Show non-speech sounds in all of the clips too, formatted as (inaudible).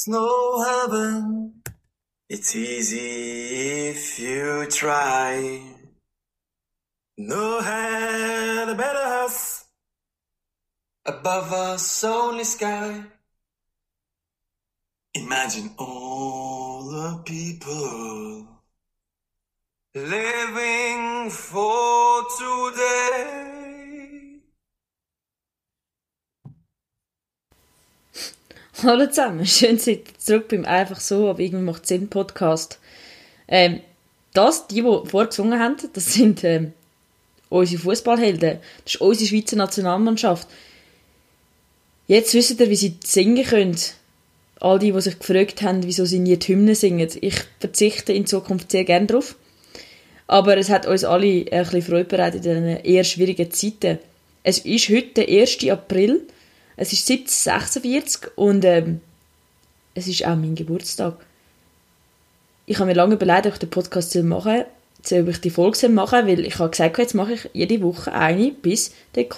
It's no heaven. It's easy if you try. No head, better house. Above us, only sky. Imagine all the people living for today. Hallo zusammen, schön seid ihr zurück beim Einfach so, aber irgendwie macht Sinn Podcast. Ähm, das, die, die vorher gesungen haben, das sind ähm, unsere Fußballhelden. Das ist unsere Schweizer Nationalmannschaft. Jetzt wisst ihr, wie sie singen können. All die, die sich gefragt haben, wieso sie nie die Hymne singen. Ich verzichte in Zukunft sehr gerne darauf. Aber es hat uns alle ein bisschen Freude bereitet in diesen eher schwierigen Zeiten. Es ist heute der 1. April. Es ist 1746 und ähm, es ist auch mein Geburtstag. Ich habe mir lange überlegt, ob ich den Podcast machen soll, ob ich die Folge machen weil ich habe gesagt, jetzt mache ich jede Woche eine, bis die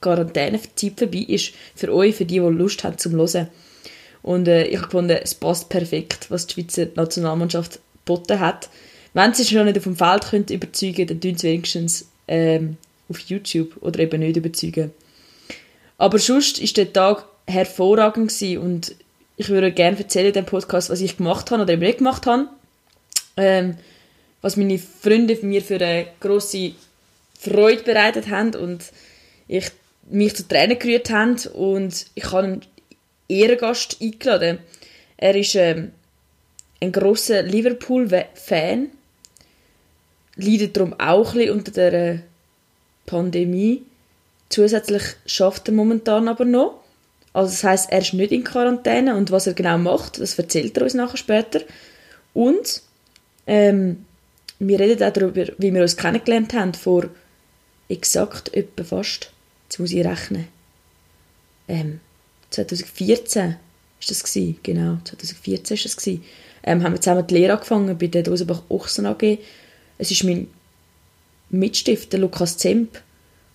Quarantänezeit vorbei ist. Für euch, für die, die Lust haben zum Hören. Und äh, ich habe gefunden, es passt perfekt, was die Schweizer Nationalmannschaft geboten hat. Wenn sie schon nicht auf dem Feld können überzeugen dann tun sie wenigstens ähm, auf YouTube oder eben nicht überzeugen. Aber sonst war der Tag hervorragend gewesen und ich würde gerne erzählen in dem Podcast, was ich gemacht habe oder eben nicht gemacht habe. Ähm, was meine Freunde mir für eine grosse Freude bereitet haben und ich mich zu Tränen gerührt haben und ich habe einen Ehrengast eingeladen. Er ist ähm, ein großer Liverpool-Fan, leidet darum auch ein bisschen unter der Pandemie Zusätzlich schafft er momentan aber noch. Also das heißt, er ist nicht in Quarantäne und was er genau macht, das erzählt er uns nachher später. Und ähm, wir reden auch darüber, wie wir uns kennengelernt haben vor exakt etwa fast, jetzt muss ich rechnen, ähm, 2014 ist das gewesen, genau, 2014 ist das gewesen. Ähm, haben wir zusammen die Lehre angefangen bei der Dosenbach Ochsen AG. Es ist mein Mitstifter Lukas Zemp,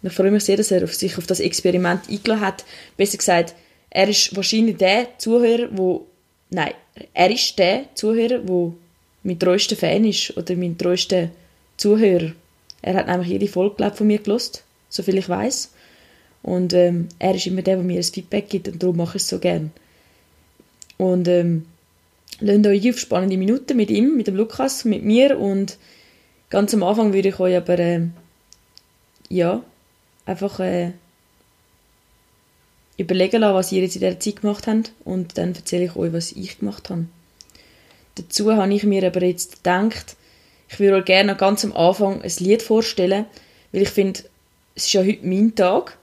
und ich freue mich sehr, dass er sich auf das Experiment eingeladen hat. Besser gesagt, er ist wahrscheinlich der Zuhörer, wo nein, er ist der Zuhörer, wo mein treuester Fan ist oder mein treuester Zuhörer. Er hat nämlich jede Folge glaub, von mir gelost, soviel ich weiß. Und ähm, er ist immer der, der mir ein Feedback gibt und darum mache ich es so gern. Und ähm, lasst euch auf spannende Minuten mit ihm, mit dem Lukas, mit mir und ganz am Anfang würde ich euch aber äh, ja, einfach äh, überlegen lassen, was ihr jetzt in dieser Zeit gemacht habt und dann erzähle ich euch, was ich gemacht habe. Dazu habe ich mir aber jetzt gedacht, ich würde euch gerne ganz am Anfang ein Lied vorstellen, weil ich finde, es ist ja heute mein Tag,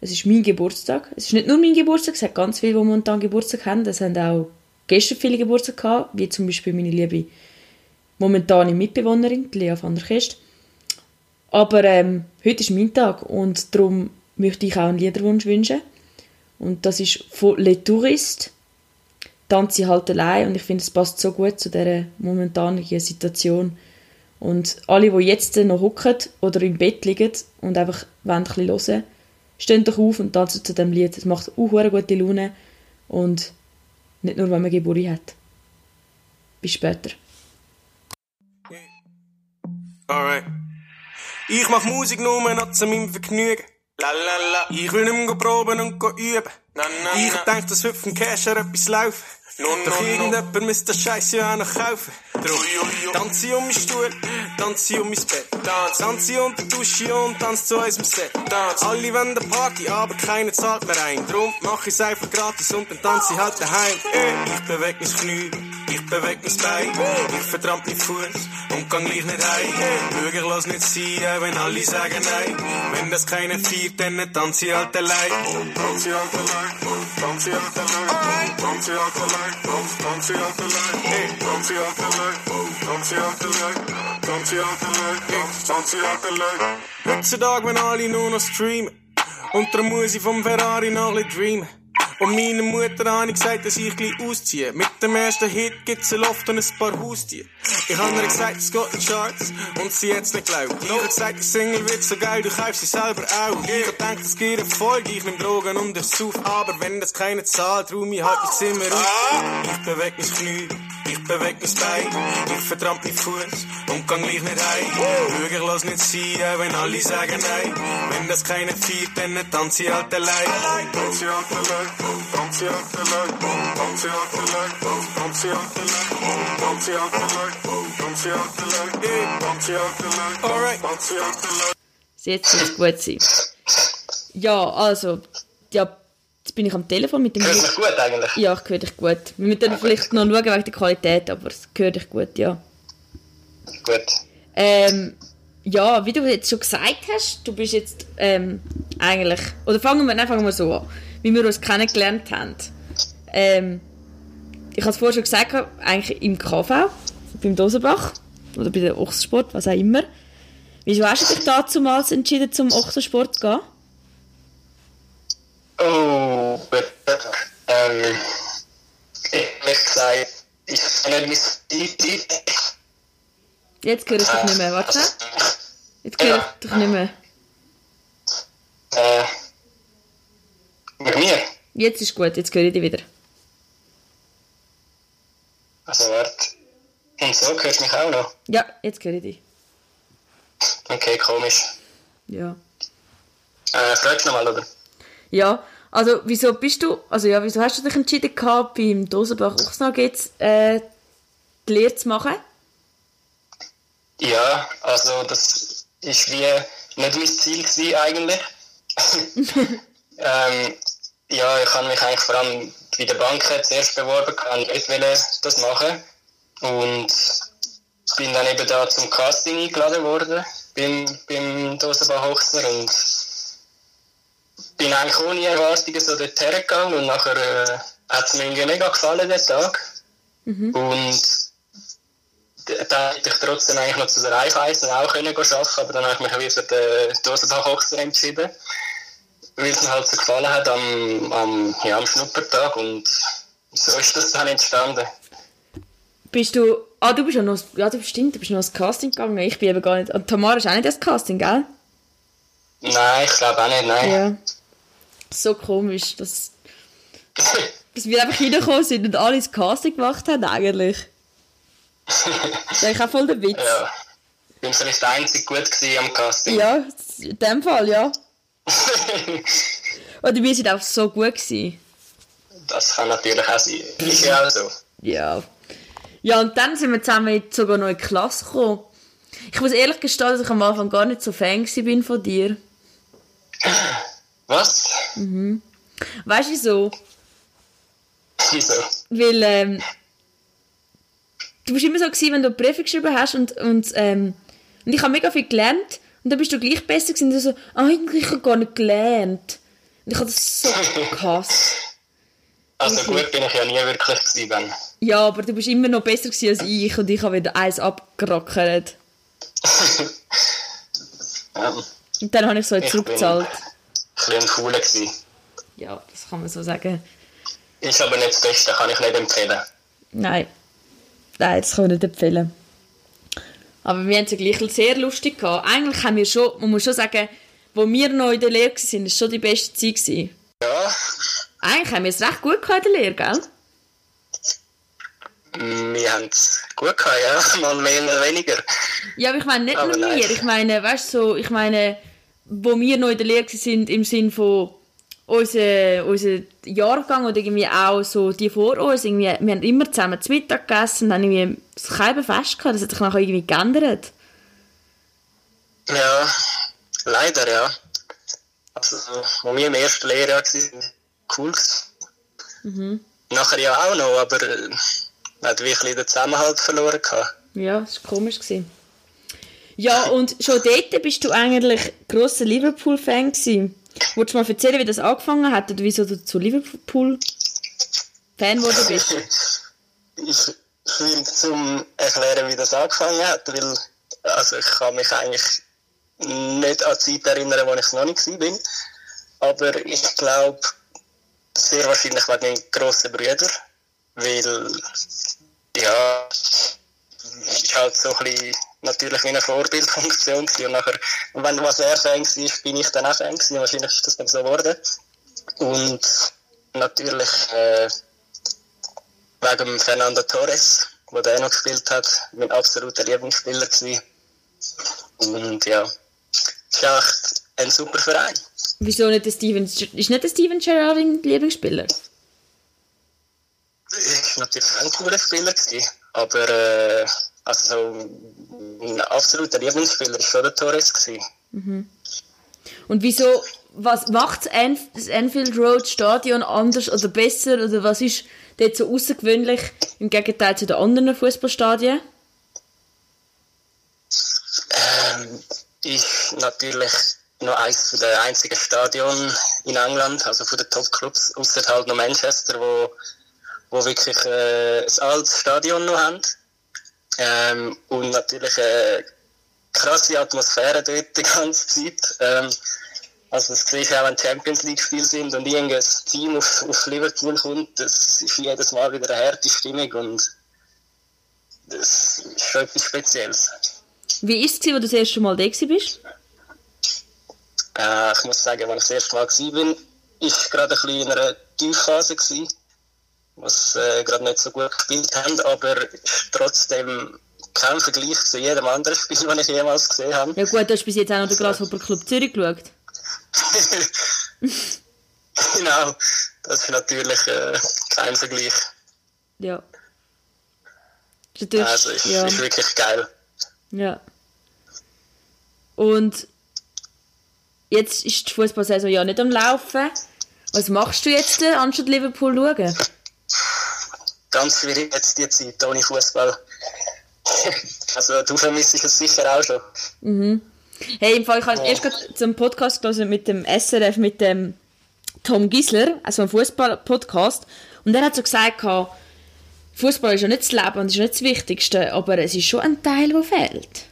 es ist mein Geburtstag. Es ist nicht nur mein Geburtstag, es hat ganz viele, die momentan Geburtstag haben. Es haben auch gestern viele Geburtstag gehabt, wie zum Beispiel meine liebe momentane Mitbewohnerin, Lea van der Kest. Aber ähm, heute ist mein Tag und darum möchte ich auch einen Liederwunsch wünschen. Und das ist von Le Tourist. Tanze halt allein und ich finde, es passt so gut zu dieser momentanen Situation. Und alle, die jetzt noch hocken oder im Bett liegen und einfach ein bisschen hören, stehen doch auf und tanzen zu dem Lied. Es macht auch eine gute Laune und nicht nur, wenn man Geburt hat. Bis später. Alright. Ich mach Musik nur noch zu meinem Vergnügen. Lalala. Ich will nicht mehr proben und üben. Na, na, ich denk, dass heute vom Casher etwas laufen. No, Doch no, irgendjemand no. müsste das Scheiße ja auch noch kaufen. Drum tanze um meinen Stuhl, tanze um mein Bett. Tanze unter der Dusche und tanze zu unserem Set. Alle wollen eine Party, aber keiner zahlt mehr ein. Drum mach ich's einfach gratis und dann tanze ich halt daheim. Ich beweg mein Knie, ich beweg mein Bein. Ich vertramp meinen Fuß und kann gleich nicht heim. Ich lass nicht sein, wenn alle sagen nein. Wenn das keiner feiert, dann tanze ich halt allein. Tanze halt allein, tanze halt allein, tanze halt allein. Hey, don't don't see out the light, don't see out the light, don't see Ferrari noch ein dreamen. Und meiner Mutter habe ich gesagt, dass ich gleich ausziehe. Mit dem ersten Hit gibt's ein Loft und ein paar Haustiere. Ich habe ihr gesagt, es geht in Charts und sie jetzt nicht glaubt. Ich habe gesagt, die Single wird so geil, du kaufst sie selber auch. Ich hab gedacht, es geht Erfolg, ich nehm Drogen und ich sauf. Aber wenn das keine zahlt, ruh mich halt ins Zimmer auf. Ich beweg mein Knie, ich beweg mein Bein, ich verdammt mein Fuß und kann gleich nicht heim. Wirklich lass nicht sein, wenn alle sagen nein. Wenn das keine feiert, dann tanze ich halt allein. Tanze ich halt allein, alright, tanze ich halt allein. Jetzt es gut sein. Ja, also, ja, jetzt bin ich am Telefon mit dem... Hörst mich gut eigentlich? Ja, ich höre dich gut. Wir müssen dann vielleicht noch schauen wegen der Qualität, aber es höre dich gut, ja. Gut. Ähm, ja, wie du jetzt schon gesagt hast, du bist jetzt ähm, eigentlich... Oder fangen wir, nein, fangen wir so an. Wie wir uns kennengelernt haben. Ähm, ich habe es vorher schon gesagt, eigentlich im KV, beim Dosenbach oder bei der Ochsensport, was auch immer. Wieso hast du dich damals entschieden, zum Ochsensport zu gehen? Oh. Ähm, ehrlich gesagt, ich kenne mich die Jetzt höre ich dich nicht mehr, warte. Jetzt höre ich dich nicht mehr. Äh, mit mir? Jetzt ist gut, jetzt höre ich dich wieder. Also, warte. Und so hörst du mich auch noch? Ja, jetzt höre ich dich. Okay, komisch. Ja. Äh, fragst du nochmal, oder? Ja, also wieso bist du, also ja, wieso hast du dich entschieden gehabt, beim Dosenbach Ochsnag jetzt äh, die Lehre zu machen? Ja, also das ist wie nicht mein Ziel gewesen, eigentlich. (laughs) (laughs) ähm, ja, ich habe mich eigentlich vor allem bei der Bank zuerst beworben, kann nicht das machen. Und bin dann eben da zum Casting eingeladen worden beim, beim Dosenbach Hochsner und bin eigentlich ohne Erwartungen so dort hergegangen und nachher äh, hat es mir irgendwie mega gefallen, der Tag. Und d- dann hätte ich trotzdem eigentlich noch zu der Raiffeisen auch können arbeiten, aber dann habe ich mich wieder für den Dosenbach Hochsner entschieden, weil es mir halt so gefallen hat am, am, ja, am Schnuppertag und so ist das dann entstanden. Bist du, ah du bist ja noch, ja du stimmt, du bist noch ins Casting gegangen, ich bin eben gar nicht, und Tamara ist auch nicht ins Casting, gell? Nein, ich glaube auch nicht, nein. Ja. So komisch, dass, (laughs) dass wir einfach reingekommen sind und alle ins Casting gemacht haben eigentlich. (laughs) Das ist eigentlich auch voll der Witz. ja. Ich bin vielleicht der einzige gut am Casting. Ja, in dem Fall, ja. (laughs) Oder wir sind auch so gut gewesen. das kann natürlich auch sein. Ist ja auch so. Ja. Ja, und dann sind wir zusammen in sogar noch in die Klasse gekommen. Ich muss ehrlich gestehen, dass ich am Anfang gar nicht so Fan bin von dir. Was? Weißt du wieso? Wieso? Weil, ähm, du bist immer so gewesen, wenn du Briefe geschrieben hast und, und, ähm, und ich habe mega viel gelernt und dann bist du gleich besser gewesen und so, eigentlich habe ich gar nicht gelernt. Und ich habe das so gehasst. Also gut bin ich ja nie wirklich gewesen. Ja, aber du bist immer noch besser gewesen als ich und ich habe wieder eins abgerackert. (laughs) Ähm, Und dann habe ich so ich zurückgezahlt. ein bisschen ein Fauler. Ja, das kann man so sagen. Ist aber nicht das Beste, kann ich nicht empfehlen. Nein. Nein, das kann ich nicht empfehlen. Aber wir haben es ja gleich sehr lustig gehabt. Eigentlich haben wir schon, man muss schon sagen, wo wir noch in der Lehre waren, war schon die beste Zeit. Gewesen. Ja, Eigentlich haben wir es recht gut gehabt in der Lehre, gell? wir haben es gut gehabt, ja. (laughs) Mal mehr, mal weniger. Ja, aber ich meine nicht Aber nur nein. wir. Ich meine, weißt du, so, ich meine, wo wir noch in der Lehre sind, im Sinn von unser, unser Jahrgang oder irgendwie auch so die vor uns, irgendwie, wir haben immer zusammen zu Mittag gegessen, dann irgendwie das Fest gehabt, das hat sich nachher irgendwie geändert. Ja, leider, ja. Also, wo wir im ersten Lehrjahr waren, cool. Mhm. Nachher ja auch noch, aber äh, hat wirklich den Zusammenhalt verloren gehabt. Ja, das war komisch. Gewesen. Ja, und schon dort bist du eigentlich grosser Liverpool-Fan gewesen. Wolltest du mal erzählen, wie das angefangen hat oder wieso du zu Liverpool-Fan geworden bist? Ich will zum erklären, wie das angefangen hat, weil also ich kann mich eigentlich nicht an die Zeit erinnern, wo ich noch nicht war. Aber ich glaube, sehr wahrscheinlich wegen meinen grossen Brüdern, weil, ja, ist halt so ein bisschen natürlich wie eine Vorbildfunktion gewesen. und nachher, wenn was er Fan war, bin ich dann auch Fan gewesen. wahrscheinlich ist das dann so geworden. Und natürlich, äh, wegen Fernando Torres, wo der noch gespielt hat, mein absoluter Lieblingsspieler gewesen. Und ja, ist echt ein super Verein. Wieso nicht der Steven... Ist nicht der Steven Gerrard dein Lieblingsspieler? Ich war natürlich ein cooler Spieler, gewesen, aber äh, also, ein absoluter Lieblingsspieler war schon der Torres. Gewesen. Und wieso... Was macht das Anf das Anfield Road Stadion anders oder besser? Oder was ist dort so außergewöhnlich im Gegenteil zu den anderen Fußballstadien? Ähm, ist natürlich noch eines der einzigen Stadion in England, also von den Top-Clubs, außer halt noch Manchester, wo, wo wirklich äh, ein altes Stadion noch haben. Ähm, und natürlich eine krasse Atmosphäre dort die ganze Zeit. Ähm, also das siehst du auch, wenn Champions League Spiele sind und irgendein Team auf, auf Liverpool kommt, das ist jedes Mal wieder eine harte Stimmung und das ist schon etwas Spezielles. Wie war es, als du das erste Mal da bist? Äh, ich muss sagen, als ich das erste Mal war, bin, ist gerade ein bisschen in einer Tiefphase gewesen, was äh, gerade nicht so gut gespielt haben, aber trotzdem kein Vergleich zu jedem anderen Spiel, (laughs) das ich jemals gesehen habe. Ja gut, du hast bis jetzt auch noch den Grasshopper Club Zürich geschaut. (laughs) genau, das ist natürlich äh, kein Vergleich. Ja. Also ist, ja. ist wirklich geil. Ja. Und jetzt ist die Fußballsaison ja nicht am Laufen. Was machst du jetzt, äh, anstatt Liverpool schauen? Ganz schwierig jetzt die Zeit ohne Fußball. (laughs) also du vermisst es sicher auch schon. Hey, im Fall, ich habe erst gerade zum Podcast gelesen mit dem SRF, mit dem Tom Gisler, also einem Fußball-Podcast. Und er hat so gesagt, Fußball ist ja nicht das Leben und ist nicht das Wichtigste, aber es ist schon ein Teil, der fehlt.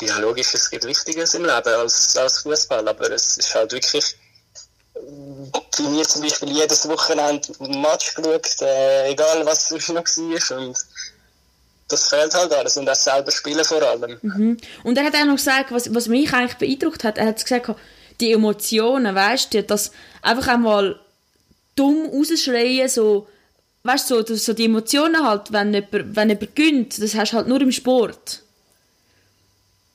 Ja, logisch, es gibt Wichtiges im Leben als, als Fußball, aber es ist halt wirklich. Bei mir zum Beispiel jedes Wochenende Match geschaut, äh, egal was sonst noch war. Und das fehlt halt alles. Und das selber spielen vor allem. Und er hat auch noch gesagt, was, was mich eigentlich beeindruckt hat, er hat gesagt, die Emotionen, weißt du, das einfach einmal dumm rausschreien, so, weißt du, so, so die Emotionen halt, wenn jemand, wenn jemand gönnt, das hast du halt nur im Sport.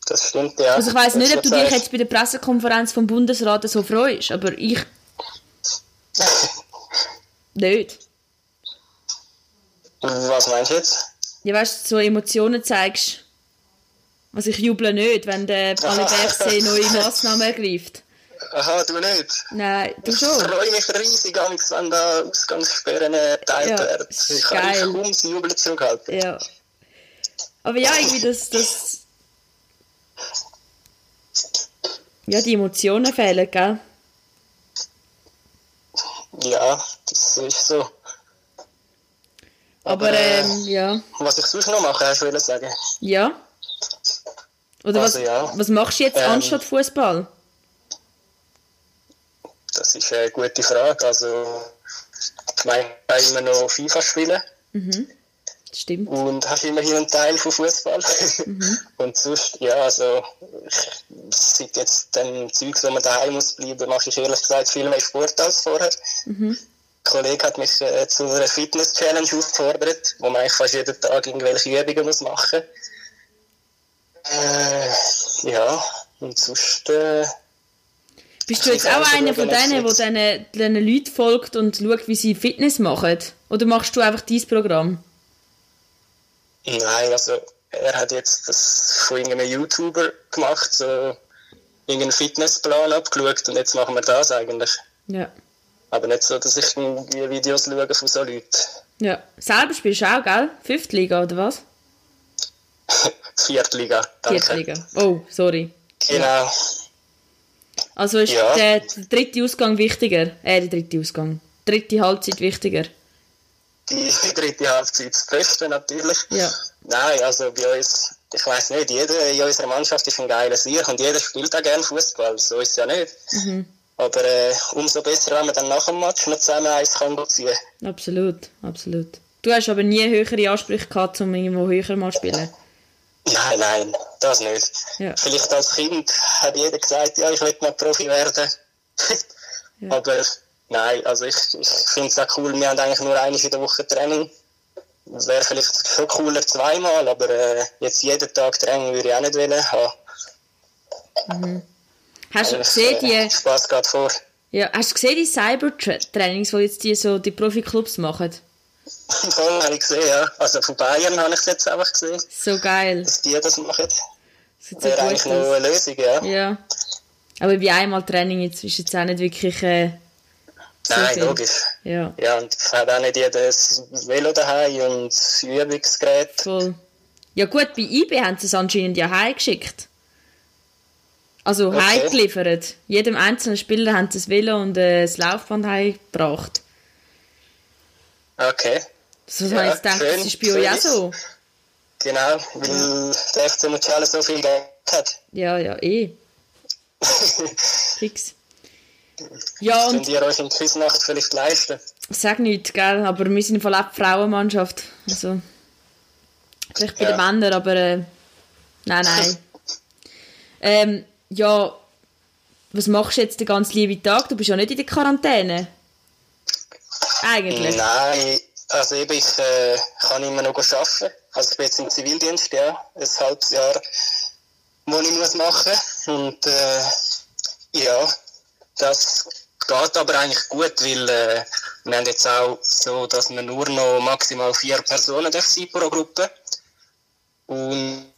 Das stimmt, ja. Also ich Das nicht, ob du dich jetzt bei der Pressekonferenz vom Bundesrat so freust, aber ich (laughs) nicht. Was meinst du jetzt? Ja, weißt du, so Emotionen zeigst. Also ich juble nicht, wenn der alle (laughs) BFC neue Massnahmen ergreift. Aha, du nicht? Nein, du Ich schon. freue mich riesig, wenn da Ausgangssperren erteilt Ja, werden. Ich kann kaum das Jubeln zurückhalten. Ja. Aber ja, irgendwie das, das... Ja, die Emotionen fehlen, gell? Ja, das ist so. Aber, äh, ähm, ja. Was ich sonst noch mache, hast du wollen sagen? Ja. Oder was, Also, ja. was machst du jetzt Ähm, anstatt Fußball? Das ist eine gute Frage. Also, ich meine, ich kann immer noch FIFA spielen Stimmt. und hast immerhin einen Teil von Fußball. (laughs) und sonst, ja, also, ich, seit jetzt dem Zeug, wo man daheim muss bleiben, mache ich ehrlich gesagt viel mehr Sport als vorher. Ein Kollege hat mich äh, zu einer Fitness-Challenge aufgefordert, wo man eigentlich fast jeden Tag irgendwelche Übungen muss machen äh, Ja, und sonst, äh, Bist du jetzt auch einer von denen, der diesen Leuten folgt und schaut, wie sie Fitness machen? Oder machst du einfach dein Programm? Nein, also er hat jetzt das von irgendeinem YouTuber gemacht, so irgendeinen Fitnessplan abgeschaut und jetzt machen wir das eigentlich. Ja. Aber nicht so, dass ich irgendwie Videos schaue von so Leuten. Ja. Selber spielst du auch, gell? Fünfte Liga, oder was? (laughs) Viertliga, danke. Vierte Liga. Oh, sorry. Genau. Also ist Ja. der, der dritte Ausgang wichtiger? Äh, der dritte Ausgang. Dritte Halbzeit wichtiger? Die dritte Halbzeit das Beste natürlich. Ja. Nein, also bei uns, ich weiß nicht, jeder in unserer Mannschaft ist ein geiler Sieg und jeder spielt auch gerne Fußball. So ist es ja nicht. Aber äh, umso besser, wenn man dann nach dem Match noch zusammen eins kann ziehen. Absolut, absolut. Du hast aber nie höhere Ansprüche gehabt, um irgendwo höher mal zu spielen? Nein, nein, das nicht. Ja. Vielleicht als Kind hat jeder gesagt, ja, ich will mal Profi werden. (laughs) Ja. Aber nein, also ich, ich finde es auch cool, wir haben eigentlich nur einmal in der Woche Training. Das wäre vielleicht schon cooler zweimal, aber äh, jetzt jeden Tag Training würde ich auch nicht wollen haben. Hast du Eigentlich, gesehen, äh, die, Spaß geht vor. ja, hast du gesehen, die Cyber-Trainings, die jetzt die, so die Profi-Clubs machen? (laughs) Voll habe ich gesehen, ja. Also von Bayern habe ich es jetzt einfach gesehen, So geil. dass die das machen. So Wäre eigentlich noch aus. eine Lösung, ja. Ja. Aber bei einmal Training jetzt ist jetzt auch nicht wirklich äh, Nein, viel. logisch. Ja, Ja, und es hat auch nicht jeder ein Velo daheim und das Übungsgerät. voll. Ja gut, bei IB haben sie es anscheinend ja heimgeschickt. Also Okay. heimgeliefert. Jedem einzelnen Spieler haben sie das Velo und äh, das Laufband heimgebracht. Okay, So Ja, gedacht, schön, das ist bei euch auch so. genau, weil der FC Mucciale so viel Geld hat. Ja, ja, eh. (laughs) Fix. Ja, Könnt ihr euch in Küsnacht vielleicht leisten? sag nichts, gell, aber wir sind voll auch die Frauenmannschaft. Also, vielleicht bei Ja. den Männern, aber äh, nein, nein. (laughs) ähm, ja, was machst du jetzt den ganzen lieben Tag? Du bist ja nicht in der Quarantäne. Eigentlich. Nein, also eben, ich äh, kann immer noch arbeiten. Also ich bin jetzt im Zivildienst, ja, ein halbes Jahr, wo ich muss machen. Und äh, ja, das geht aber eigentlich gut, weil äh, wir haben jetzt auch so, dass wir nur noch maximal vier Personen sein pro Gruppe. Und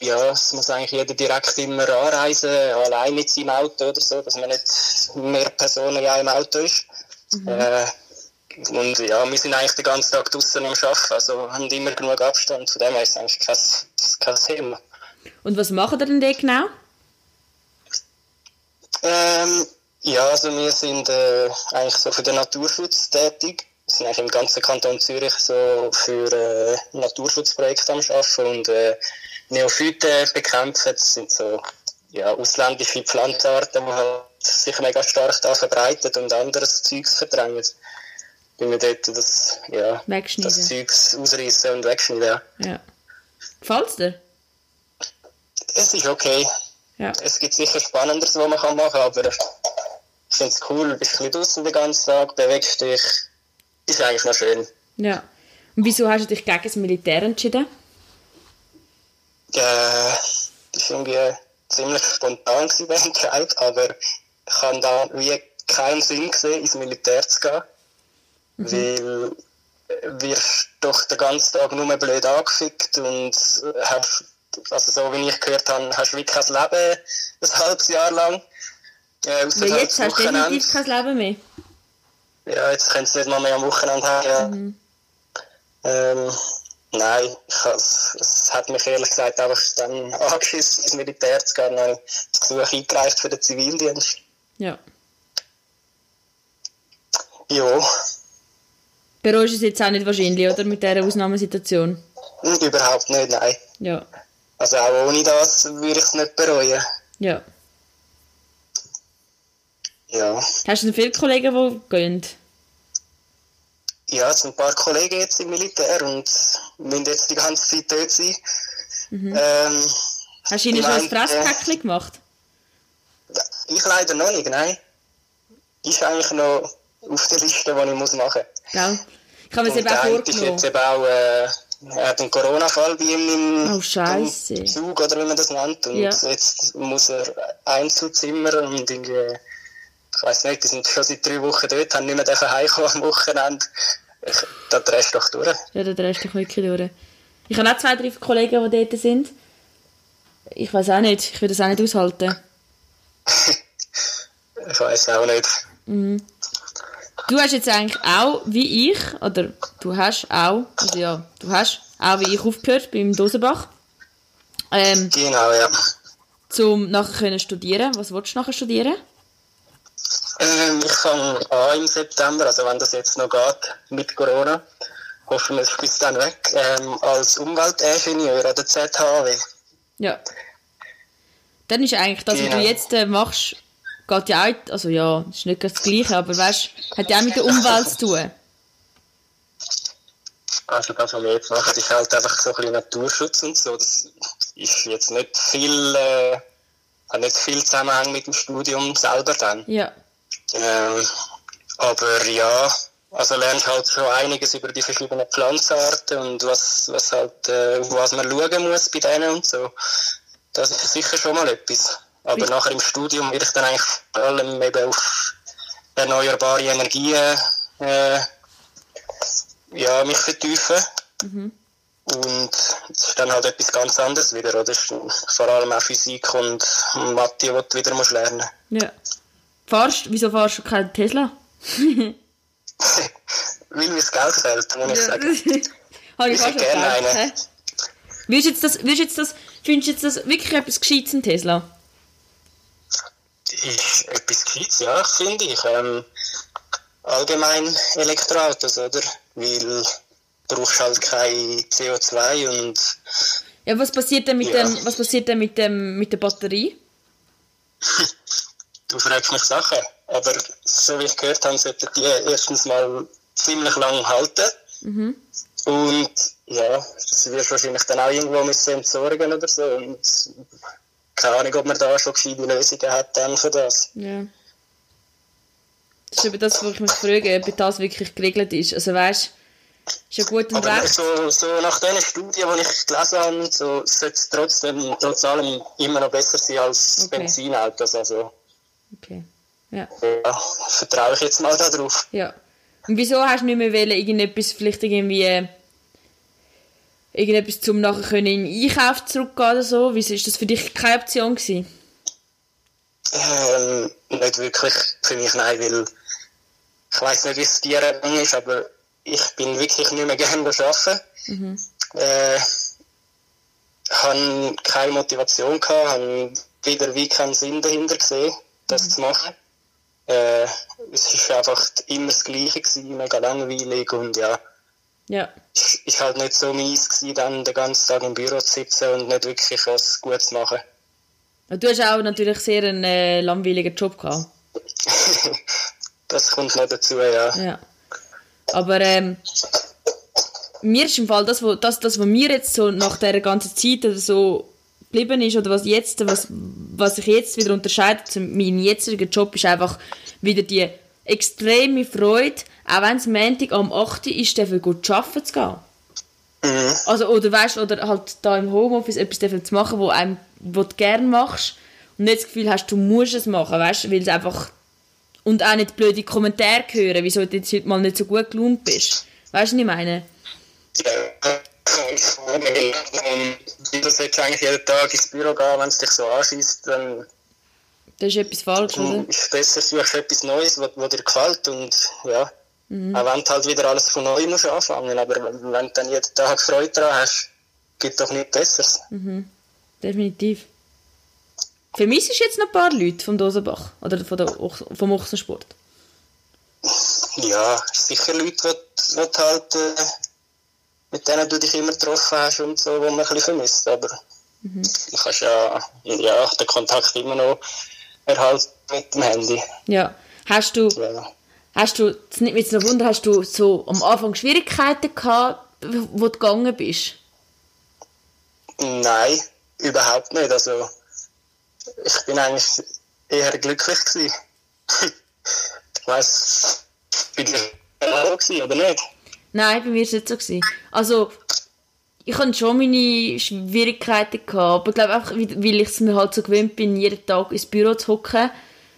ja, es muss eigentlich jeder direkt immer anreisen, allein mit seinem Auto oder so, dass man nicht mehr Personen in einem Auto ist. Äh, und ja, wir sind eigentlich den ganzen Tag draußen am Arbeiten, also haben immer genug Abstand, von dem her ist es eigentlich kein, kein Thema. Und was machen ihr denn da genau? Ähm, ja, also wir sind äh, eigentlich so für den Naturschutz tätig. Wir sind eigentlich im ganzen Kanton Zürich so für äh, Naturschutzprojekte am Arbeiten und äh, Neophyten bekämpfen. Das sind so ja, ausländische Pflanzenarten, die halt sich mega stark da verbreitet und anderes Zeugs verdrängen. Wenn wir dort das, ja, das Zeugs ausreißen und wegschneiden. Ja. Ja. Gefällt's dir? Es ist okay. Ja. Es gibt sicher Spannenderes, was man kann machen kann, aber ich finde es cool. Du bist ein draußen den ganzen Tag, bewegst dich. Ist eigentlich noch schön. Ja. Und wieso hast du dich gegen das Militär entschieden? Äh, das war irgendwie ziemlich spontan gewesen, der Entscheid, aber ich habe da wie keinen Sinn gesehen, ins Militär zu gehen. Weil äh, wirst doch den ganzen Tag nur blöd angefickt und hast, also so wie ich gehört habe, hast du wirklich kein Leben ein halbes Jahr lang. Äh, halt jetzt das hast du definitiv kein Leben mehr. Ja, jetzt können sie nicht mal mehr am Wochenende haben. Ja. Ähm, nein, es hat mich ehrlich gesagt einfach dann angeschissen, ins Militär zu gehen. Dann habe ich das Gesuch eingereicht für den Zivildienst. Ja. Ja, Bei euch ist es jetzt auch nicht wahrscheinlich, oder? Mit dieser Ausnahmesituation. überhaupt nicht, nein. Ja. Also auch ohne das würde ich es nicht bereuen. Ja. Ja. Hast du denn viele Kollegen, die gehen? Ja, es sind ein paar Kollegen jetzt im Militär und müssen jetzt die ganze Zeit dort sein. Ähm, Hast du ihnen schon ein Fresspäckchen gemacht? ich leider noch nicht, nein. Ist eigentlich noch auf der Liste, die ich muss machen muss. Gell? Ich habe mir es eben auch eine ist vorgenommen. jetzt eben auch, äh, er hat einen Corona-Fall bei ihm im, Oh, im Zug, oder wie man das nennt. Und Ja. jetzt muss er Einzelzimmer und irgendwie, ich weiß nicht, die sind schon seit drei Wochen dort, haben nicht mehr heimkommen am Wochenende. Ich, da drehst du doch durch. Ja, da drehst du dich wirklich durch. Ich habe auch zwei, drei Kollegen, die dort sind. Ich weiß auch nicht. Ich will das auch nicht aushalten. (laughs) Ich weiß auch nicht. Du hast jetzt eigentlich auch, wie ich, oder du hast auch, also ja, du hast auch wie ich aufgehört beim Dosenbach, ähm, Genau, ja. zum nachher können studieren. Was willst du nachher studieren? Ähm, ich fange an im September, also wenn das jetzt noch geht mit Corona. Hoffen wir, es ist bis dann weg. Ähm, als Umweltingenieur an der ZHW. Ja. Dann ist eigentlich das, was du Genau. jetzt äh, machst, geht ja auch, also ja, ist nicht das Gleiche, aber weißt, hat ja auch mit der Umwelt zu tun. Also das, was wir jetzt machen, ist halt einfach so ein bisschen Naturschutz und so. Das ist jetzt nicht viel, äh, hat nicht viel Zusammenhang mit dem Studium selber dann. Ja. Ähm, aber ja, also lernst halt schon einiges über die verschiedenen Pflanzenarten und was, was halt, äh, was man schauen muss bei denen und so. Das ist sicher schon mal etwas. Aber Wie- nachher im Studium will ich dann eigentlich vor allem eben auf erneuerbare Energien äh, ja, mich vertiefen. Und das ist dann halt etwas ganz anderes wieder, oder? Vor allem auch Physik und Mathe, die du wieder musst lernen Ja. Fahrst, wieso fahrst du keinen Tesla? (laughs) Weil mir das Geld fehlt, muss ich sagen. (laughs) Habe ich Ich hätte gerne einen. hä? Willst du jetzt das, willst du jetzt das, findest du jetzt das wirklich etwas Gescheites in Tesla? Ist etwas Gescheites, ja, finde ich. Ähm, allgemein Elektroautos, oder? Weil du brauchst halt kein CO2 und Ja, was passiert denn mit, Ja. dem, was passiert denn mit, dem, mit der Batterie? (laughs) du fragst mich Sachen. Aber so wie ich gehört habe, sollten die erstens mal ziemlich lang halten. Und ja, das wirst du wahrscheinlich dann auch irgendwo müssen entsorgen oder so. Und keine Ahnung, ob man da schon gescheite Lösungen hat dann für das. Ja. Das ist eben das, wo ich mich frage, ob das wirklich geregelt ist. Also weißt du, ist ja gut und Aber recht. so, so nach den Studien, die ich gelesen habe, so, sollte es trotzdem, trotz allem immer noch besser sein als Okay. Benzinautos. Also Okay. Ja. ja, vertraue ich jetzt mal darauf. Ja. Und wieso hast du nicht mehr wollen, irgendetwas, vielleicht irgendwie, irgendetwas zum nachher können in den Einkauf zurückgehen oder so? Wieso ist das für dich keine Option gewesen? Ähm, nicht wirklich für mich, nein, weil ich weiß nicht, wie es dir ergangen ist, aber ich bin wirklich nicht mehr gerne arbeiten. Äh, habe keine Motivation gehabt, habe wieder wie keinen Sinn dahinter gesehen, das zu machen. Äh, es ist einfach immer das Gleiche gewesen, mega langweilig und ja, Ja. es ist halt nicht so mies gewesen, dann den ganzen Tag im Büro zu sitzen und nicht wirklich was Gutes zu machen. Und Du hast auch natürlich sehr einen äh, langweiligen Job gehabt. (laughs) das kommt noch dazu, ja. Ja. Aber ähm, mir ist im Fall das, wo, das, das, was mir jetzt so nach der ganzen Zeit oder so geblieben ist, oder was jetzt, was, was sich jetzt wieder unterscheidet zu meinem jetzigen Job, ist einfach wieder die extreme Freude, auch wenn es Montag am 8. Uhr ist, dafür gut arbeiten zu gehen. Mhm. Also, oder weißt, oder halt da im Homeoffice etwas dafür zu machen, wo, einem, wo du gerne machst und nicht das Gefühl hast, du musst es machen, weißt, weil es einfach und auch nicht blöde Kommentare hören, wieso du jetzt heute mal nicht so gut gelaunt bist. Weißt du, was ich meine? Ja, und du solltest eigentlich jeden Tag ins Büro gehen, wenn es dich so anschießt, dann Das ist etwas falsch, oder? ist es besser, suchst du etwas Neues, was, was dir gefällt und ja, auch wenn du halt wieder alles von neu musst anfangen, aber wenn, du dann jeden Tag Freude daran hast, gibt doch nichts Besseres. Definitiv. Vermisst du jetzt noch ein paar Leute vom Dosenbach? Oder von der vom Ochsensport? Ja, sicher Leute, die, die halt, äh, mit denen du dich immer getroffen hast und so, die man ein bisschen vermisst, aber du kannst ja, ja den Kontakt immer noch erhalten mit dem Handy. Ja. Hast du, Ja. Hast du, das nimmt mich jetzt noch Wunder, hast du so am Anfang Schwierigkeiten gehabt, wo du gegangen bist? Nein, überhaupt nicht. Also, ich bin eigentlich eher glücklich gewesen. (laughs) ich weiss, bin ich auch gewesen, oder nicht? Nein, bei mir war es nicht so. Gewesen. Also, ich hatte schon meine Schwierigkeiten gehabt, aber ich glaube einfach, weil weil ich es mir halt so gewöhnt bin, jeden Tag ins Büro zu hocken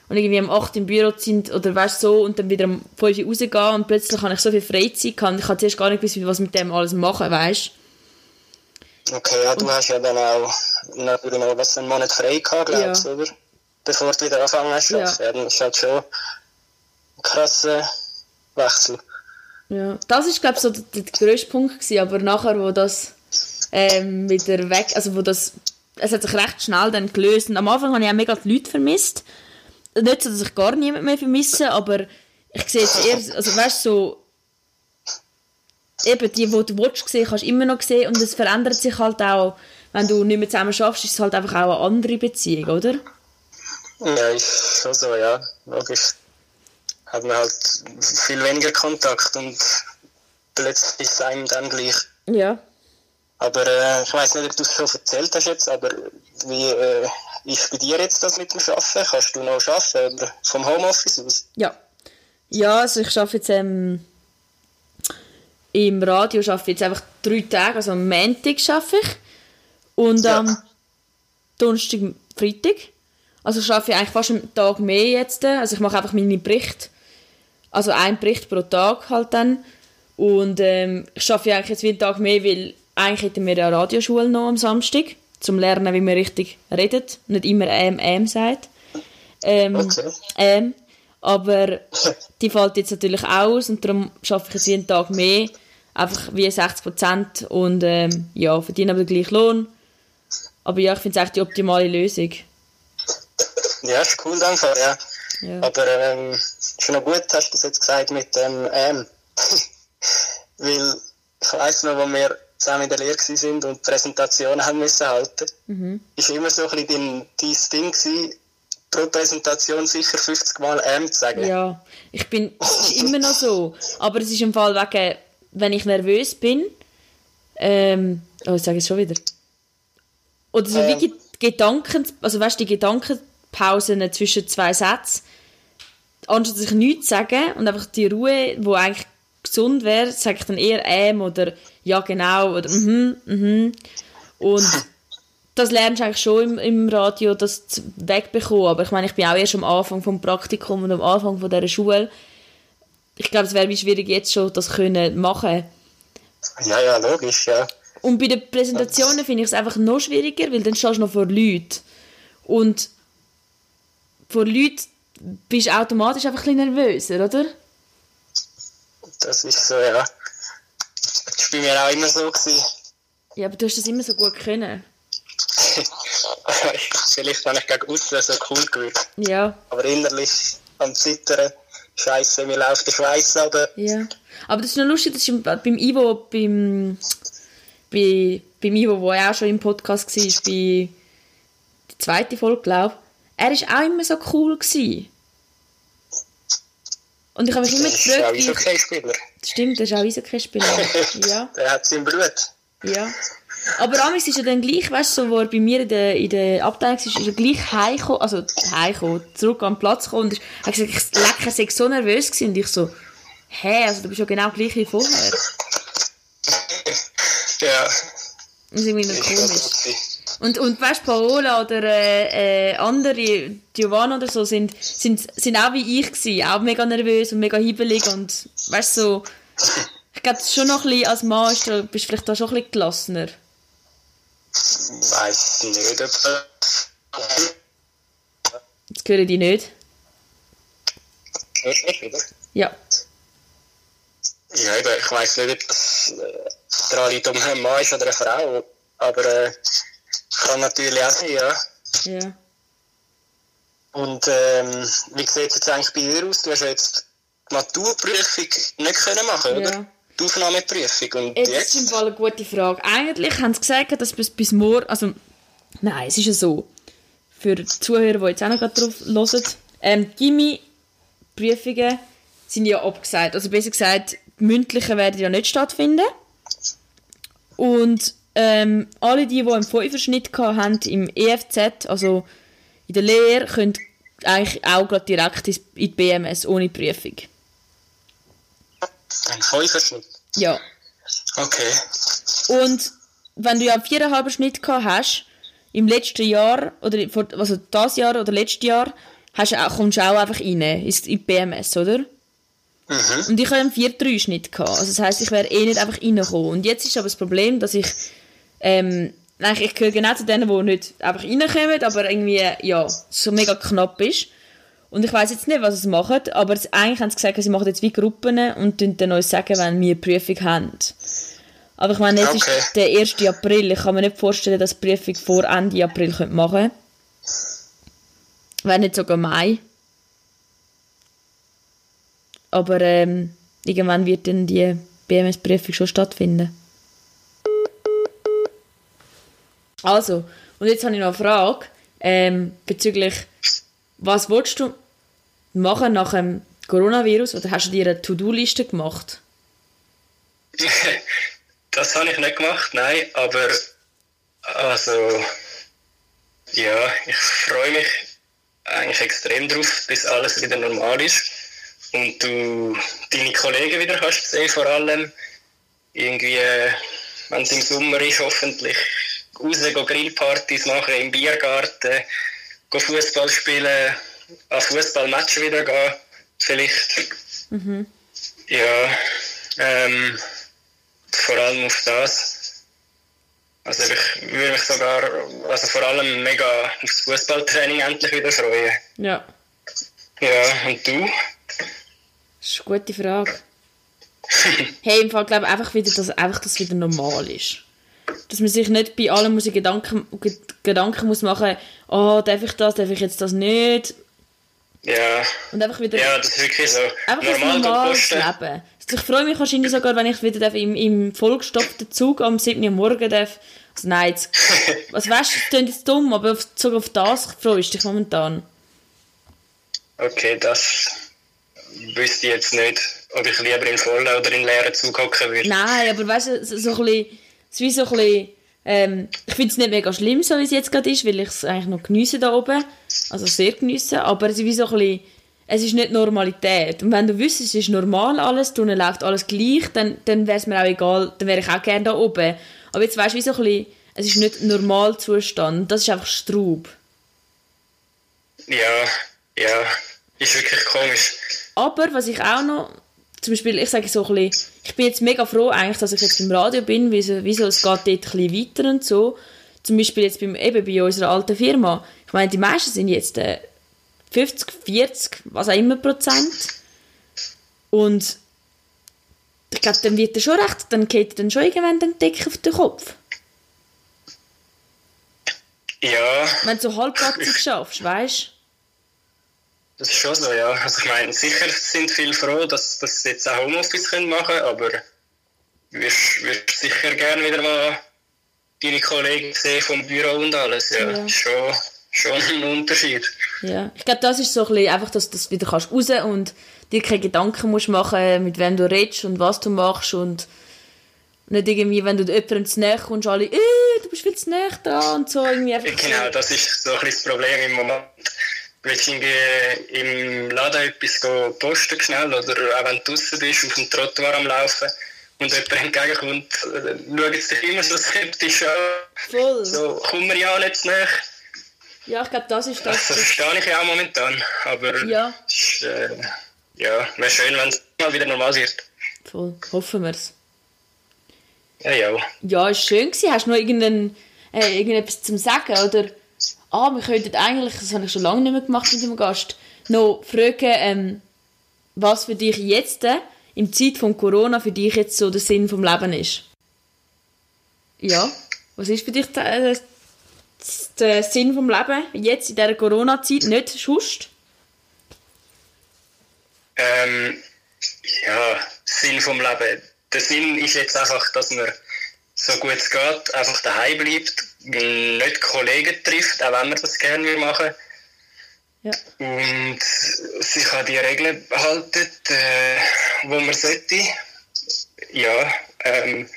und irgendwie am 8 im Büro sein oder weißt so und dann wieder um 5 Uhr rausgehen und plötzlich habe ich so viel Freizeit gehabt und ich habe zuerst gar nicht gewusst, was mit dem alles machen, weißt Okay, ja, du hast ja dann auch natürlich noch was, einen Monat frei gehabt, glaubst du, Ja. oder? Bevor du wieder anfangen hast Ja. arbeiten. Ja. Dann ist halt schon ein krasser Wechsel. Ja, das ist glaube ich so der, der grösste Punkt gewesen, aber nachher, wo das ähm, wieder weg, also wo das, es hat sich recht schnell dann gelöst und am Anfang habe ich auch mega die Leute vermisst. Nicht so, dass ich gar niemanden mehr vermisse, aber ich sehe jetzt eher, also weißt du, so eben die, die du willst sehen, kannst du immer noch sehen und es verändert sich halt auch, wenn du nicht mehr zusammen schaffst, ist es halt einfach auch eine andere Beziehung, oder? Ja, ist schon so, ja. Logisch. Hat man halt viel weniger Kontakt und plötzlich ist es einem dann gleich. Ja. Aber äh, ich weiß nicht, ob du es schon erzählt hast jetzt, aber wie äh, ist bei dir jetzt das mit dem Arbeiten? Kannst du noch arbeiten oder vom Homeoffice aus? Ja. Ja, also ich arbeite jetzt ähm, im Radio arbeite ich jetzt einfach drei Tage, also am Montag arbeite ich und Ja. am Donnerstag, Freitag. Also ich arbeite eigentlich fast einen Tag mehr jetzt. Also ich mache einfach meine Berichte. Also ein Bericht pro Tag halt dann. Und ähm, ich arbeite eigentlich jetzt wie einen Tag mehr, weil eigentlich hätten wir ja Radioschule noch am Samstag, zum Lernen, wie man richtig redet, nicht immer ähm, ähm sagt. Ähm, Okay. ähm, aber die fällt jetzt natürlich aus und darum arbeite ich jetzt jeden Tag mehr, einfach wie 60 Prozent und ähm, ja, verdiene aber den gleichen Lohn. Aber ja, ich finde es echt die optimale Lösung. Ja, ist cool, danke. Ja. Ja. Aber ähm, ist noch gut, hast du das jetzt gesagt mit dem ähm. (laughs) Weil ich weiss noch, wo wir zusammen in der Lehre sind und Präsentationen haben müssen halten, Mhm. ist immer so ein bisschen dein, Ding gewesen, pro Präsentation sicher 50 Mal ähm zu sagen. Ja, ich bin (laughs) immer noch so. Aber es ist im Fall wegen, wenn ich nervös bin, ähm, oh, ich sage es schon wieder. Oder so Ähm. wie Ge- Gedanken, also weißt du, die Gedankenpausen zwischen zwei Sätzen, anstatt dass ich nichts sage und einfach die Ruhe, wo eigentlich gesund wäre, sage ich dann eher ähm oder ja genau oder mhm, mhm. Und das lernst du eigentlich schon im, im Radio, das wegbekommen. Aber ich meine, ich bin auch erst am Anfang vom Praktikum und am Anfang von dieser Schule. Ich glaube, es wäre wie schwierig jetzt schon, das können machen. ja, ja, logisch, ja. Und bei den Präsentationen finde ich es einfach noch schwieriger, weil dann stehst du noch vor Leuten. Und vor Leuten bist du automatisch einfach ein bisschen nervöser, oder? Das ist so, ja. Das war bei mir auch immer so. Gewesen. Ja, aber du hast das immer so gut können. (laughs) Vielleicht habe ich gegen außen so cool gewirkt. Ja, Aber innerlich am Zittern, Scheiße, mir läuft der Schweiß aber ja. Aber das ist noch lustig, das ist im- beim Ivo, beim, bei, beim Ivo, wo er auch schon im Podcast war, bei die zweite Folge, glaube ich, er war auch immer so cool. Gewesen. Und ich habe mich immer das ist auch gefragt, wie wie, okay Spieler. stimmt, das ist auch Eishockey-Spieler. (laughs) ja. Der hat es im Blut. Ja. Aber Amis ist er dann gleich, weißt du, so, wo er bei mir in der, in der Abteilung ist, ist er gleich heimgekommen, also heimgekommen, zurück am Platz gekommen und ist- hat gesagt, ich leck, er sei so nervös gewesen. Und ich so, hä, also du bist ja genau gleich wie vorher. Ja, Das ist irgendwie noch komisch. Und, und weißt du, Paola oder äh, äh, andere, Giovanna oder so, sind, sind, sind auch wie ich gewesen, auch mega nervös und mega hibbelig und weißt du, so, ich glaube, schon noch ein bisschen als Mann ist, du bist vielleicht da schon ein bisschen gelassener. Weiss nicht, ob Jetzt höre ich dich nicht. Hörst du mich wieder? Ja. Ja, eben, ich weiss nicht, ob das äh, der alle dumm ein Mann ist oder eine Frau, aber äh, kann natürlich auch sein, ja. Ja. Und ähm, wie sieht es jetzt eigentlich bei dir aus? Du hast ja jetzt die Maturprüfung nicht können machen, oder? Ja. Die Aufnahmeprüfung. Und Jetzt jetzt? ist im Fall eine gute Frage. Eigentlich haben sie gesagt, dass bis, bis morgen, also, nein, es ist ja so, für die Zuhörer, die jetzt auch noch gerade drauf hören, ähm, Gimmi-Prüfungen sind ja abgesagt. Also besser gesagt, die mündlichen werden ja nicht stattfinden. Und ähm, alle die, die einen Fünferschnitt hatten im EFZ, also in der Lehre, können eigentlich auch gerade direkt in die BMS ohne Prüfung. Ein Fünferschnitt. Ja. Okay. Und wenn du ja einen viereinhalber Schnitt gehabt hast, im letzten Jahr, oder also das Jahr oder letztes Jahr, hast du auch, kommst du auch einfach rein, ins- in die BMS, oder? Mhm. Und ich hatte einen 4-3 Schnitt. Gehabt. Also das heisst, ich wäre eh nicht einfach reingekommen. Und jetzt ist aber das Problem, dass ich, ähm, eigentlich, ich gehöre genau zu denen, die nicht einfach reinkommen, aber irgendwie, ja, so mega knapp ist. Und ich weiß jetzt nicht, was sie machen, aber es- eigentlich haben sie gesagt, sie machen jetzt wie Gruppen und dann uns sagen, wenn wir eine Prüfung haben. Aber ich meine, jetzt Okay. ist der 1. April. Ich kann mir nicht vorstellen, dass die Prüfung vor Ende April könnte machen Wäre nicht sogar Mai. Aber ähm, irgendwann wird dann die BMS-Prüfung schon stattfinden. Also, und jetzt habe ich noch eine Frage ähm, bezüglich Was willst du machen nach dem Coronavirus? Oder hast du dir eine To-Do-Liste gemacht? (laughs) das habe ich nicht gemacht, nein, aber also ja, ich freue mich eigentlich extrem drauf, bis alles wieder normal ist. Und du deine Kollegen wieder kannst sehen, vor allem. Irgendwie, wenn es im Sommer ist, hoffentlich raus Grillpartys machen im Biergarten, Fußball spielen, an Fußballmatchen wieder gehen, vielleicht. Mhm. Ja, ähm, vor allem auf das. Also ich würde mich sogar, also vor allem mega aufs Fußballtraining endlich wieder freuen. Ja. Ja, und du? Das ist eine gute Frage. (laughs) hey, im Fall glaube ich einfach wieder, dass einfach das wieder normal ist. Dass man sich nicht bei allem muss Gedanken, Gedanken muss machen, oh, darf ich das, darf ich jetzt das nicht. Ja. Und einfach wieder. Ja, das ist wirklich so. Einfach normal ein normales Leben. Also ich freue mich wahrscheinlich sogar, wenn ich wieder im, im vollgestopften Zug am 7. Uhr morgen darf. Also nein, jetzt, (laughs) was weißt du, das klingt jetzt dumm, aber sogar auf das freust du dich momentan. Okay, das wüsste ich jetzt nicht, ob ich lieber in vollen oder in leeren Zug hocken würde. Nein, aber weißt du, so, ein bisschen, es ist wie so ein bisschen, ähm, ich finde es nicht mega schlimm, so wie es jetzt gerade ist, weil ich es eigentlich noch genieße da oben, also sehr genieße, aber es ist wie so ein bisschen, es ist nicht Normalität. Und wenn du wüsstest, es ist normal alles, drinnen läuft alles gleich, dann, dann wäre es mir auch egal, dann wäre ich auch gerne da oben. Aber jetzt weißt du, wie so ein bisschen, es ist nicht Normalzustand, das ist einfach Straub. Ja, ja, ist wirklich komisch. Aber was ich auch noch, zum Beispiel, ich sage so ein bisschen, ich bin jetzt mega froh eigentlich, dass ich jetzt im Radio bin, wieso, wieso es geht dort ein bisschen weiter und so. Zum Beispiel jetzt beim, eben bei unserer alten Firma. Ich meine, die meisten sind jetzt äh, 50, 40, was auch immer Prozent. Und ich glaube, dann wird er schon recht, dann geht er dann schon irgendwann den Deckel auf den Kopf. Ja. Wenn du so halbpatzig schaffst, weißt du? Das ist schon so, ja. Also ich meine, sicher sind viele froh, dass, sie jetzt auch Homeoffice können machen können, aber du wirst, wirst sicher gerne wieder mal deine Kollegen sehen vom Büro und alles. Ja, ja. Schon, schon ein Unterschied. Ja, ich glaube, das ist so ein bisschen einfach, dass du das wieder kannst raus und dir keine Gedanken musst machen, mit wem du redest und was du machst und nicht irgendwie, wenn du jemandem zu näher kommst, alle, äh, du bist viel zu näher da und so irgendwie einfach Genau, das ist so ein bisschen das Problem im Moment willst du irgendwie im Laden etwas posten schnell oder auch wenn du draußen bist, auf dem Trottoir am Laufen und jemand entgegenkommt, äh, schaut es dich immer so skeptisch an. Voll. So, komm mir ja nicht zu näher. Ja, ich glaube, das ist das. Das verstehe ich ja auch momentan, aber ja, ist, äh, ja wäre schön, wenn es mal wieder normal wird. Voll, hoffen wir es. Ja, ja. Ja, ist schön gewesen. Hast du noch irgendein, äh, irgendetwas zum Sagen, oder? Ah, wir könnten eigentlich, das habe ich schon lange nicht mehr gemacht mit dem Gast, noch fragen, ähm, was für dich jetzt, äh, im Zeit von Corona, für dich jetzt so der Sinn vom Leben ist. Ja, was ist für dich der, der, der Sinn vom Leben jetzt in dieser Corona-Zeit, nicht schust? Ähm, ja, Sinn vom Leben. Der Sinn ist jetzt einfach, dass man so gut es geht einfach daheim bleibt nicht Kollegen trifft, auch wenn man das gerne machen ja. Und sich an die Regeln halten, äh, wo man sollte. Ja, ähm,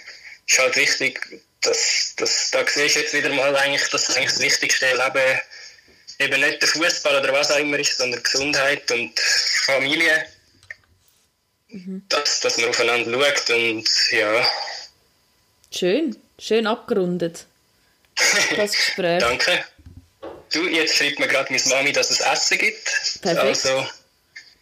ist halt wichtig, dass, dass da siehst du jetzt wieder mal eigentlich, dass eigentlich das Wichtigste Leben eben nicht der Fußball oder was auch immer ist, sondern Gesundheit und Familie. Mhm. Dass, dass man aufeinander schaut und ja. Schön, schön abgerundet das Gespräch. Danke. Du, jetzt schreibt mir gerade meine Mami, dass es Essen gibt. Perfekt. Also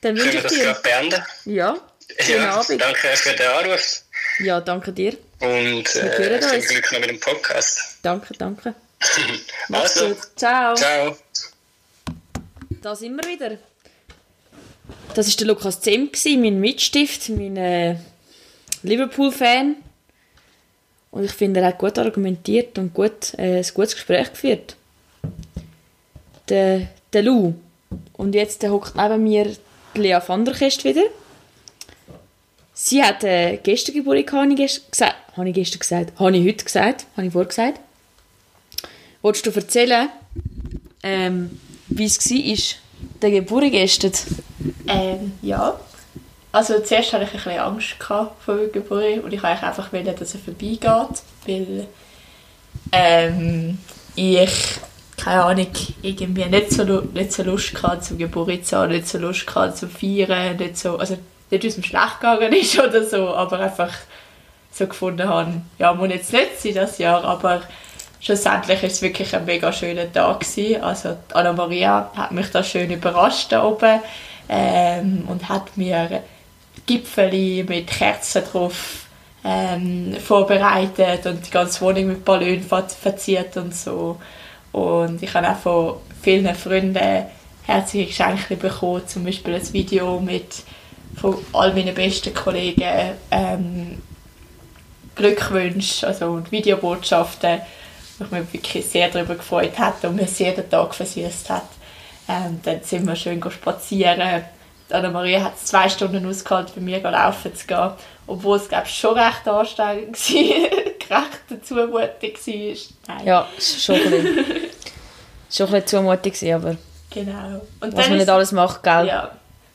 Dann können wir das gerade beenden. Ja, schönen ja, Abend. Danke für den Anruf. Ja, danke dir. Und äh, viel Glück noch mit dem Podcast. Danke, danke. (laughs) Mach's also, gut. Ciao. Ciao. Da sind wir wieder. Das war der Lukas Zem, mein Mitstift, mein äh, Liverpool-Fan. Und ich finde, er hat gut argumentiert und gut, äh, ein gutes Gespräch geführt. Der, der Lou. Und jetzt hockt neben mir Lea van der Kest wieder. Sie hat äh, gestern Geburt habe ich gesagt. Habe ich gestern gesagt? Habe ich heute gesagt? Habe ich vorgesagt? Wolltest du erzählen, ähm, wie es war der Geburt gestern? Ähm, ja. Also zuerst hatte ich ein bisschen Angst vor der Geburt und ich wollte einfach, wollen, dass er vorbeigeht, weil ähm, ich, keine Ahnung, irgendwie nicht so, nicht so Lust hatte zum Geburtstag, nicht so Lust hatte zum Feiern, nicht so, also nicht, weil es mir schlecht gegangen ist (laughs) oder so, aber einfach so gefunden habe, ja, muss jetzt nicht sein das Jahr, aber schlussendlich ist es wirklich ein mega schöner Tag gewesen. Also Anna Maria hat mich da schön überrascht da oben ähm, und hat mir Gipfeli mit Kerzen drauf ähm, vorbereitet und die ganze Wohnung mit Ballonen verziert und so. Und ich habe auch von vielen Freunden herzliche Geschenke bekommen, zum Beispiel ein Video mit von all meinen besten Kollegen ähm, Glückwünsche also und Videobotschaften, wo ich mich wirklich sehr darüber gefreut hat und mir jeden Tag versüßt hat. Ähm, dann sind wir schön spazieren. Anna-Maria hat zwei Stunden ausgehalten, bei mir laufen zu gehen, obwohl es glaube schon recht anstrengend (laughs) war, recht Zumutung war. Nein. Ja, schon ein bisschen, schon ein bisschen Zumutung, aber genau. Und was man nicht alles macht, gell? Ja,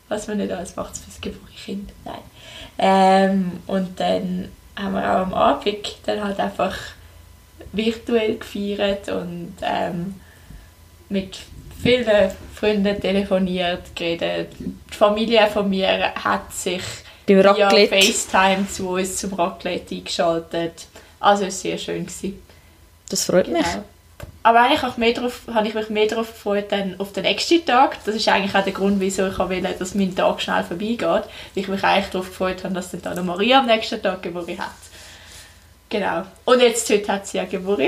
was man nicht alles macht fürs Geburtskind. Nein. Ähm, und dann haben wir auch am Abend dann halt einfach virtuell gefeiert und ähm, mit vielen Freunden telefoniert, geredet. Die Familie von mir hat sich via FaceTime zu uns zum Raclette eingeschaltet. Also es war sehr schön. Gewesen. Das freut genau. mich. Aber eigentlich habe ich, mehr drauf, habe ich mich mehr darauf gefreut dann auf den nächsten Tag. Das ist eigentlich auch der Grund, wieso ich will, dass mein Tag schnell vorbeigeht. Weil ich mich eigentlich darauf gefreut habe, dass dann Anna Maria am nächsten Tag Geburt hat. Genau. Und jetzt heute hat sie ja Geburt.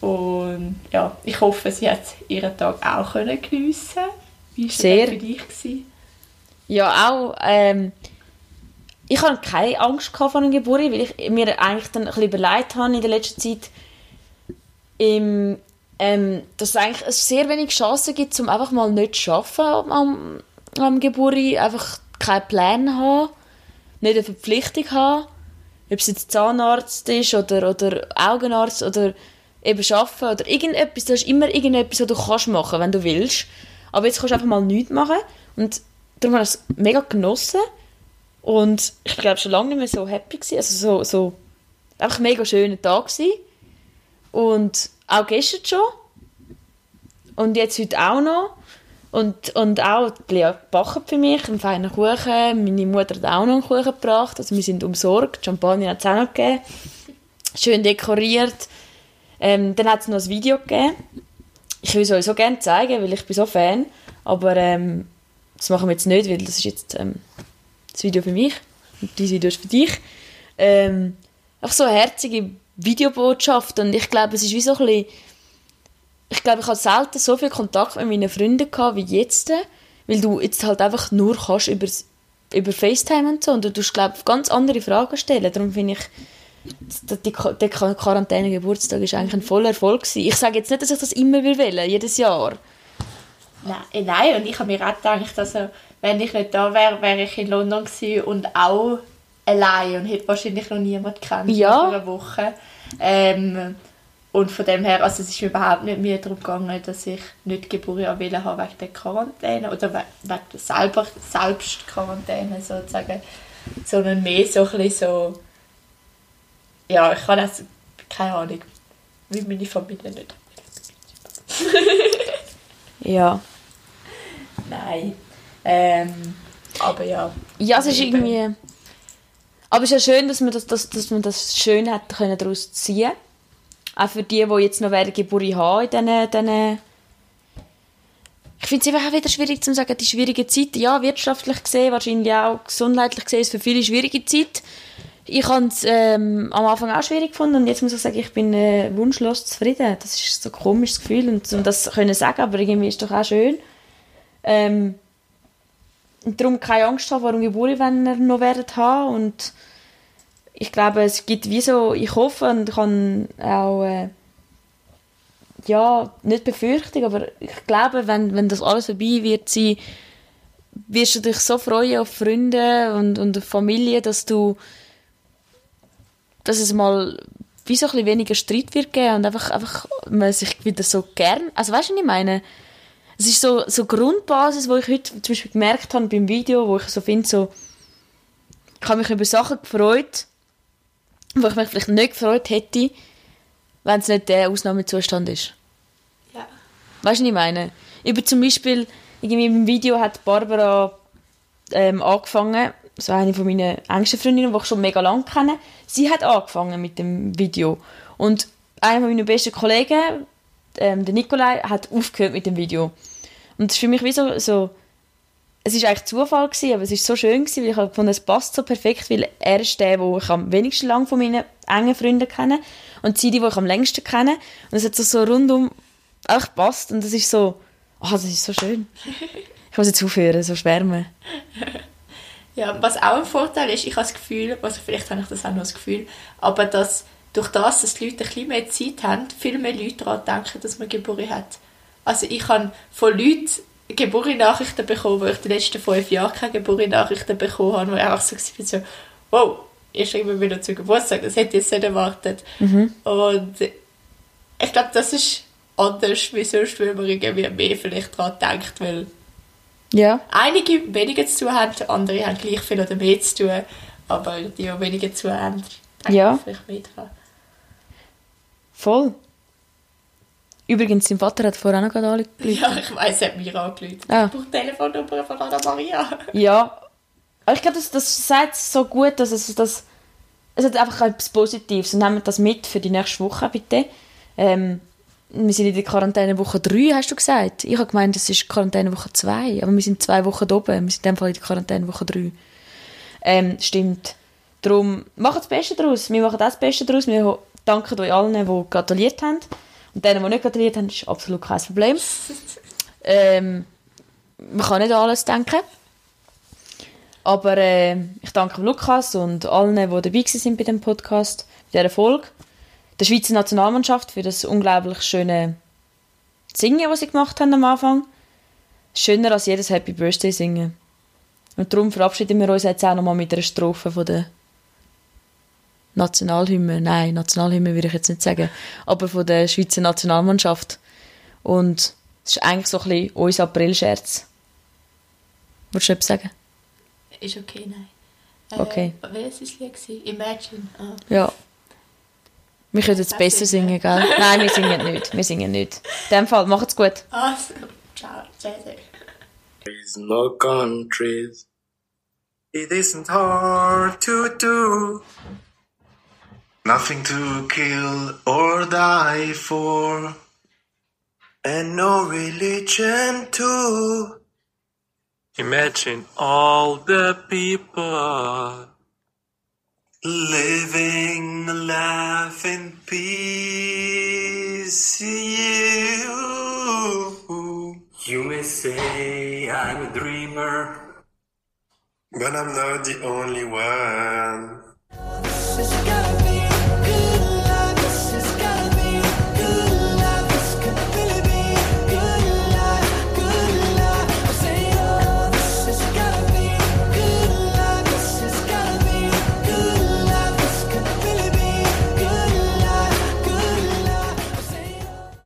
Und ja, ich hoffe, sie hat ihren Tag auch können geniessen Wie war Sehr. das für dich? Gewesen? Ja, auch. Ähm, ich hatte keine Angst vor einer Geburt, weil ich mir eigentlich dann ein bisschen überlegt habe in der letzten Zeit, im, ähm, dass es eigentlich sehr wenig Chancen gibt, um einfach mal nicht zu arbeiten am, am Geburt, einfach keinen Plan haben, nicht eine Verpflichtung haben, ob es jetzt Zahnarzt ist oder, oder Augenarzt oder eben arbeiten oder irgendetwas, du hast immer irgendetwas, was du kannst machen, wenn du willst. Aber jetzt kannst du einfach mal nichts machen und darum habe ich es mega genossen und ich glaube schon lange nicht mehr so happy gewesen, also so, so einfach ein mega schöner Tag gewesen. und auch gestern schon und jetzt heute auch noch und, und auch Lea backt für mich einen feinen Kuchen. Meine Mutter hat auch noch einen Kuchen gebracht. Also wir sind umsorgt. Champagner hat es auch noch gegeben. Schön dekoriert. Ähm, dann hat es noch ein Video gegeben. Ich will es euch so gerne zeigen, weil ich bin so Fan. Aber ähm, das machen wir jetzt nicht, weil das ist jetzt ähm, das Video für mich. Und dieses Video ist für dich. Ähm, einfach so eine herzige Videobotschaft. Und ich glaube, es ist wie so ein bisschen ich glaube, ich hatte selten so viel Kontakt mit meinen Freunden gehabt wie jetzt, weil du jetzt halt einfach nur kannst über, über FaceTime und so und du tust, glaube ganz andere Fragen stellen. Darum finde ich, die, der Quarantäne-Geburtstag ist eigentlich ein voller Erfolg gewesen. Ich sage jetzt nicht, dass ich das immer will wählen, jedes Jahr. Nein, äh, nein, und ich habe mir auch gedacht, also, wenn ich nicht da wäre, wäre ich in London gewesen und auch allein und hätte wahrscheinlich noch niemand kennt ja. für eine Woche. Ähm, und von dem her, also es ist überhaupt nicht mehr darum gegangen, dass ich nicht Geburtstag haben habe wegen der Quarantäne oder wegen der selber, Selbstquarantäne sozusagen, sondern mehr so ein bisschen so, ja, ich kann das, keine Ahnung, wie meine Familie nicht. (laughs) ja. Nein. Ähm, aber ja. Ja, es ist irgendwie... Aber es ist ja schön, dass man das, dass, dass man das schön hat können daraus ziehen auch für die, die jetzt noch werden Geburt haben in diesen, diesen ich finde es einfach auch wieder schwierig zu sagen, die schwierige Zeit, ja, wirtschaftlich gesehen, wahrscheinlich auch gesundheitlich gesehen, ist für viele schwierige Zeit. Ich habe es ähm, am Anfang auch schwierig gefunden und jetzt muss ich sagen, ich bin äh, wunschlos zufrieden. Das ist so ein komisches Gefühl und um das können sagen, aber irgendwie ist es doch auch schön. Ähm, und darum keine Angst haben einer Geburt, wenn wir noch werden haben und ich glaube, es gibt wie so, ich hoffe und kann auch, äh, ja, nicht Befürchtung, aber ich glaube, wenn, wenn das alles vorbei wird sein, wirst du dich so freuen auf Freunde und, und Familie, dass du, dass es mal wie so ein bisschen weniger Streit wird geben und einfach, einfach man sich wieder so gern, also weißt du, was ich meine? es ist so, so Grundbasis, wo ich heute zum Beispiel gemerkt habe beim Video, wo ich so finde, so, ich habe mich über Sachen gefreut, wo ich mich vielleicht nicht gefreut hätte, wenn es nicht der Ausnahmezustand ist. Ja. Weißt du, was ich meine? Über zum Beispiel, irgendwie im Video hat Barbara ähm, angefangen, so eine von meinen engsten Freundinnen, die ich schon mega lange kenne, sie hat angefangen mit dem Video. Und einer meiner besten Kollegen, ähm, der Nikolai, hat aufgehört mit dem Video. Und das ist für mich wie so, so es ist eigentlich Zufall gewesen, aber es ist so schön gewesen, weil ich habe gefunden, es passt so perfekt, weil er ist der, wo ich am wenigsten lang von meinen engen Freunden kenne und sie die, die ich am längsten kenne. Und es hat so, so rundum auch gepasst und das ist so, oh, das ist so schön. Ich muss jetzt aufhören, so schwärmen. Ja, was auch ein Vorteil ist, ich habe das Gefühl, also vielleicht habe ich das auch noch das Gefühl, aber dass durch das, dass die Leute ein bisschen mehr Zeit haben, viel mehr Leute daran denken, dass man Geburt hat. Also ich habe von Leuten Geburtstag-Nachrichten bekommen, wo ich die letzten fünf Jahre keine Geburtstag-Nachrichten bekommen habe, wo ich einfach so war, so, wow, ich schreibe wieder zu Geburtstag, das hätte ich jetzt nicht erwartet. Und ich glaube, das ist anders wie sonst, weil man irgendwie mehr vielleicht daran denkt, weil Ja, einige weniger zu tun haben, andere haben gleich viel oder mehr zu tun, aber die, die weniger zu tun haben, Ja. vielleicht mehr dran. voll. Übrigens, dein Vater hat vorher auch noch gerade angerufen. Ja, ich weiss, er hat mir angerufen. Ah. Ich brauche die Telefonnummer von Anna Maria. Ja, aber ich glaube, das, das sagt so gut, dass es das, es hat einfach etwas Positives und nehmt das mit für die nächste Woche, bitte. Ähm, wir sind in der Quarantänewoche 3, hast du gesagt? Ich habe gemeint, es ist Quarantänewoche 2, aber wir sind zwei Wochen oben. Wir sind in dem Fall in der Quarantänewoche 3. Ähm, stimmt. Darum, macht das Beste daraus. Wir machen das Beste daraus. Wir danken euch allen, die gratuliert haben. Und denen, die nicht gratuliert haben, ist absolut kein Problem. (laughs) Ähm, man kann nicht an alles denken. Aber äh, ich danke Lukas und allen, die dabei sind bei dem Podcast, bei dieser Folge. Der Schweizer Nationalmannschaft für das unglaublich schöne Singen, was sie gemacht haben am Anfang. Schöner als jedes Happy Birthday singen. Und darum verabschieden wir uns jetzt auch nochmal mit einer Strophe von der Nationalhymne. Nein, Nationalhymne würde ich jetzt nicht sagen. Aber von der Schweizer Nationalmannschaft. Und es ist eigentlich so ein bisschen unser Aprilscherz. Wolltest du etwas sagen? Ist okay, nein. Äh, Okay. Welches war das Lied? Imagine. Ah. Ja. Wir können jetzt besser singen. singen, gell? Nein, wir singen nicht. Wir singen nicht. In dem Fall, macht's gut. Also, ciao. Sehr, sehr. There's no countries. It isn't hard to do. Nothing to kill or die for. And no religion too. Imagine all the people living a life in peace. You, you may say I'm a dreamer, but I'm not the only one.